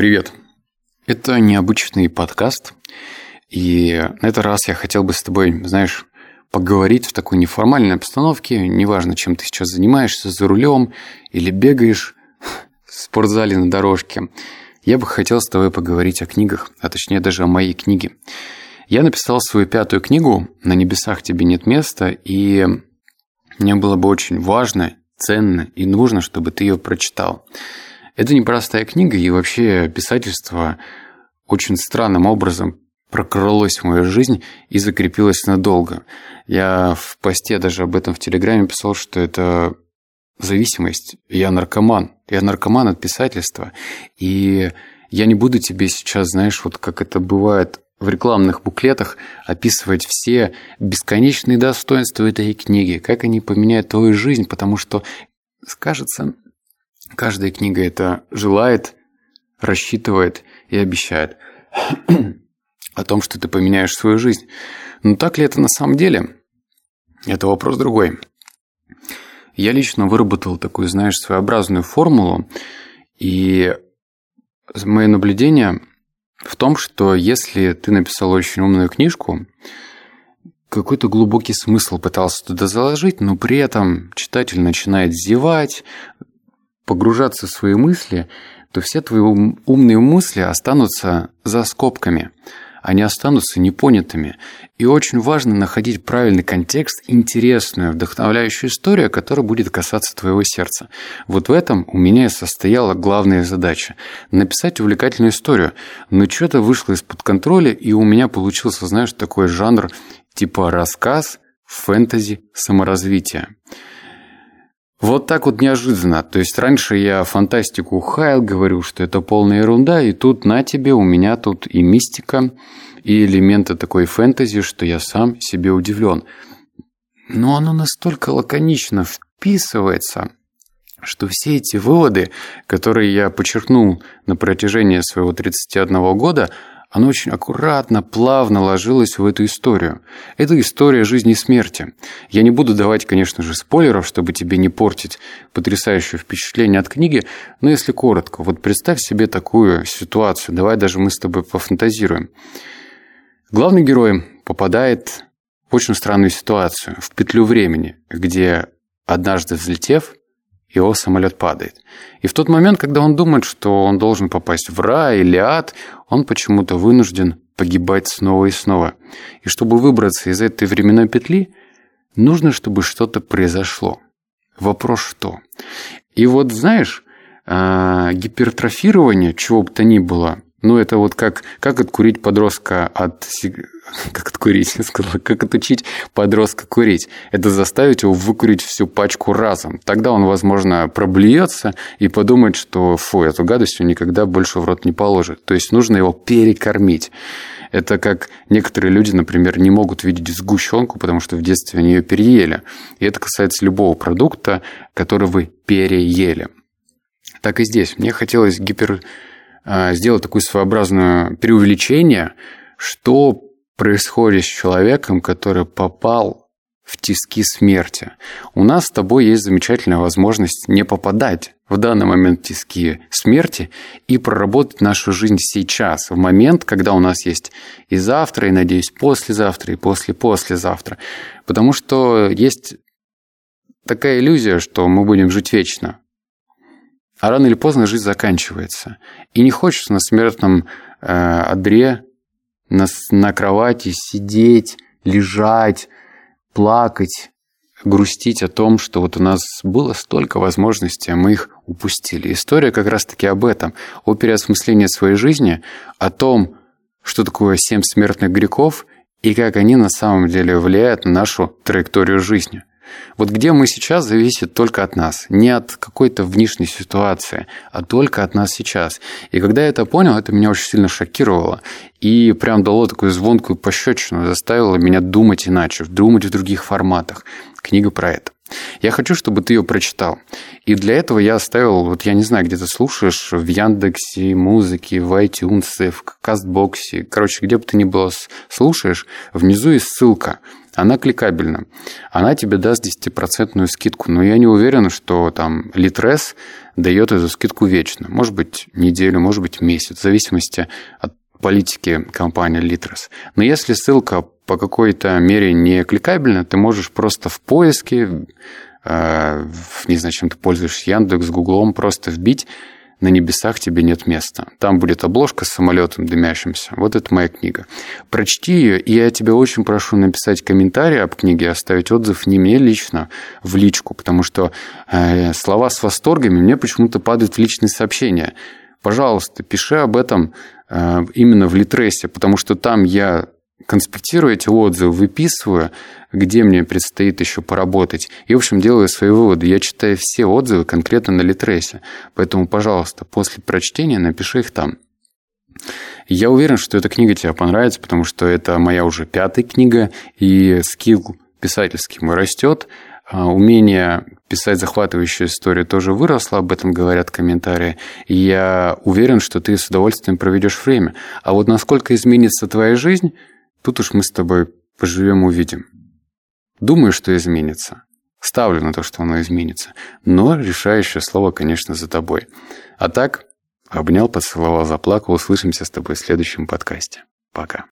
Привет. Это необычный подкаст, и на этот раз я хотел бы с тобой, знаешь, поговорить в такой неформальной обстановке, неважно, чем ты сейчас занимаешься, за рулем или бегаешь в спортзале на дорожке. Я бы хотел с тобой поговорить о книгах, а точнее даже о моей книге. Я написал свою пятую книгу «На небесах тебе нет места», и мне было бы очень важно, ценно и нужно, чтобы ты ее прочитал. Это непростая книга, и вообще писательство очень странным образом прокрылось в мою жизнь и закрепилось надолго. Я в посте даже об этом в Телеграме писал, что это зависимость. Я наркоман. Я наркоман от писательства. И я не буду тебе сейчас, знаешь, вот как это бывает в рекламных буклетах, описывать все бесконечные достоинства этой книги, как они поменяют твою жизнь, потому что, скажется, каждая книга это желает, рассчитывает и обещает о том, что ты поменяешь свою жизнь. Но так ли это на самом деле? Это вопрос другой. Я лично выработал такую, знаешь, своеобразную формулу, и мое наблюдение в том, что если ты написал очень умную книжку, какой-то глубокий смысл пытался туда заложить, но при этом читатель начинает зевать, погружаться в свои мысли, то все твои умные мысли останутся за скобками – они останутся непонятыми. И очень важно находить правильный контекст, интересную, вдохновляющую историю, которая будет касаться твоего сердца. Вот в этом у меня и состояла главная задача – написать увлекательную историю. Но что-то вышло из-под контроля, и у меня получился, знаешь, такой жанр типа рассказ, фэнтези, саморазвитие. Вот так вот неожиданно. То есть раньше я фантастику хаял, говорил, что это полная ерунда, и тут на тебе, у меня тут и мистика, и элементы такой фэнтези, что я сам себе удивлен. Но оно настолько лаконично вписывается, что все эти выводы, которые я подчеркнул на протяжении своего 31 года, оно очень аккуратно, плавно ложилось в эту историю. Это история жизни и смерти. Я не буду давать, конечно же, спойлеров, чтобы тебе не портить потрясающее впечатление от книги, но если коротко, вот представь себе такую ситуацию. Давай даже мы с тобой пофантазируем. Главный герой попадает в очень странную ситуацию, в петлю времени, где однажды взлетев, его самолет падает. И в тот момент, когда он думает, что он должен попасть в рай или ад, он почему-то вынужден погибать снова и снова. И чтобы выбраться из этой временной петли, нужно, чтобы что-то произошло. Вопрос что? И вот знаешь, а, гипертрофирование чего бы то ни было, ну, это вот как, как откурить подростка от... Как откурить, я сказала, как отучить подростка курить. Это заставить его выкурить всю пачку разом. Тогда он, возможно, проблюется и подумает, что фу, эту гадость он никогда больше в рот не положит. То есть нужно его перекормить. Это как некоторые люди, например, не могут видеть сгущенку, потому что в детстве они ее переели. И это касается любого продукта, который вы переели. Так и здесь. Мне хотелось гипер а, сделать такое своеобразное преувеличение, что происходит с человеком, который попал в тиски смерти. У нас с тобой есть замечательная возможность не попадать в данный момент в тиски смерти и проработать нашу жизнь сейчас, в момент, когда у нас есть и завтра, и, надеюсь, послезавтра, и после-послезавтра. Потому что есть такая иллюзия, что мы будем жить вечно. А рано или поздно жизнь заканчивается. И не хочется на смертном э, одре, на, на кровати сидеть, лежать, плакать, грустить о том, что вот у нас было столько возможностей, а мы их упустили. История как раз-таки об этом, о переосмыслении своей жизни, о том, что такое семь смертных грехов и как они на самом деле влияют на нашу траекторию жизни. Вот где мы сейчас зависит только от нас. Не от какой-то внешней ситуации, а только от нас сейчас. И когда я это понял, это меня очень сильно шокировало. И прям дало такую звонкую пощечину, заставило меня думать иначе, думать в других форматах. Книга про это. Я хочу, чтобы ты ее прочитал. И для этого я оставил, вот я не знаю, где ты слушаешь, в Яндексе, музыке, в iTunes, в Кастбоксе, короче, где бы ты ни было слушаешь, внизу есть ссылка. Она кликабельна. Она тебе даст 10% скидку. Но я не уверен, что там Litres дает эту скидку вечно. Может быть, неделю, может быть, месяц, в зависимости от политики компании Litres. Но если ссылка по какой-то мере не кликабельна, ты можешь просто в поиске, э, не знаю, чем ты пользуешься, Яндекс, Гуглом, просто вбить на небесах тебе нет места. Там будет обложка с самолетом дымящимся. Вот это моя книга. Прочти ее, и я тебя очень прошу написать комментарий об книге, оставить отзыв не мне лично, в личку, потому что э, слова с восторгами мне почему-то падают в личные сообщения. Пожалуйста, пиши об этом именно в Литресе, потому что там я конспектирую эти отзывы, выписываю, где мне предстоит еще поработать. И, в общем, делаю свои выводы. Я читаю все отзывы конкретно на Литресе. Поэтому, пожалуйста, после прочтения напиши их там. Я уверен, что эта книга тебе понравится, потому что это моя уже пятая книга, и скилл писательский мой растет. А, умение писать захватывающую историю тоже выросло, об этом говорят комментарии. И я уверен, что ты с удовольствием проведешь время. А вот насколько изменится твоя жизнь, тут уж мы с тобой поживем, увидим. Думаю, что изменится. Ставлю на то, что оно изменится. Но решающее слово, конечно, за тобой. А так, обнял, поцеловал, заплакал. Услышимся с тобой в следующем подкасте. Пока.